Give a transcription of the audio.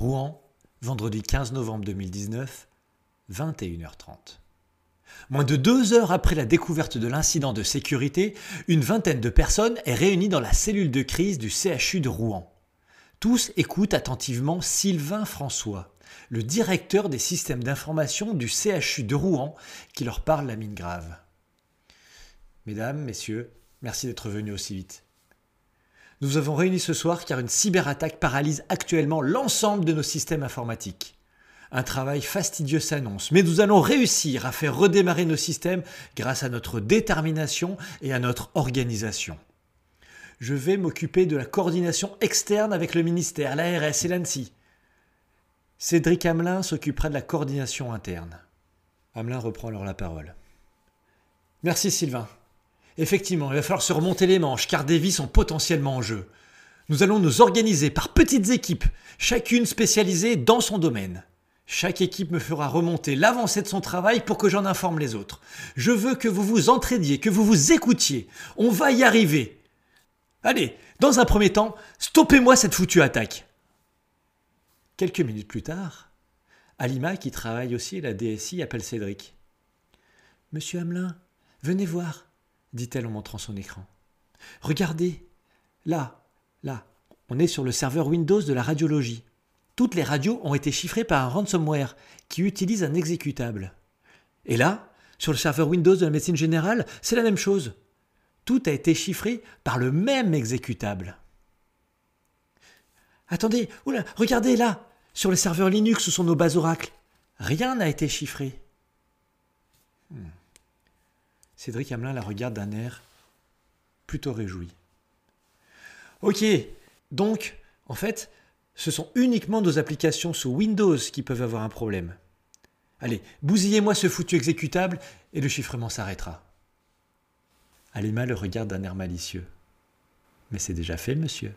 Rouen, vendredi 15 novembre 2019, 21h30. Moins de deux heures après la découverte de l'incident de sécurité, une vingtaine de personnes est réunie dans la cellule de crise du CHU de Rouen. Tous écoutent attentivement Sylvain François, le directeur des systèmes d'information du CHU de Rouen, qui leur parle la mine grave. Mesdames, Messieurs, merci d'être venus aussi vite. Nous avons réunis ce soir car une cyberattaque paralyse actuellement l'ensemble de nos systèmes informatiques. Un travail fastidieux s'annonce, mais nous allons réussir à faire redémarrer nos systèmes grâce à notre détermination et à notre organisation. Je vais m'occuper de la coordination externe avec le ministère, l'ARS et l'ANSI. Cédric Hamelin s'occupera de la coordination interne. Hamelin reprend alors la parole. Merci Sylvain. Effectivement, il va falloir se remonter les manches car des vies sont potentiellement en jeu. Nous allons nous organiser par petites équipes, chacune spécialisée dans son domaine. Chaque équipe me fera remonter l'avancée de son travail pour que j'en informe les autres. Je veux que vous vous entraidiez, que vous vous écoutiez. On va y arriver. Allez, dans un premier temps, stoppez-moi cette foutue attaque. Quelques minutes plus tard, Alima, qui travaille aussi à la DSI, appelle Cédric. Monsieur Hamelin, venez voir, dit-elle en montrant son écran. Regardez, là, là, on est sur le serveur Windows de la radiologie. Toutes les radios ont été chiffrées par un ransomware qui utilise un exécutable. Et là, sur le serveur Windows de la médecine générale, c'est la même chose. Tout a été chiffré par le même exécutable. Attendez, oula, regardez là, sur le serveur Linux où sont nos bases Oracle. Rien n'a été chiffré. Hmm. Cédric Hamelin la regarde d'un air plutôt réjoui. Ok, donc, en fait, ce sont uniquement nos applications sous Windows qui peuvent avoir un problème. Allez, bousillez-moi ce foutu exécutable et le chiffrement s'arrêtera. Alima le regarde d'un air malicieux. Mais c'est déjà fait, monsieur.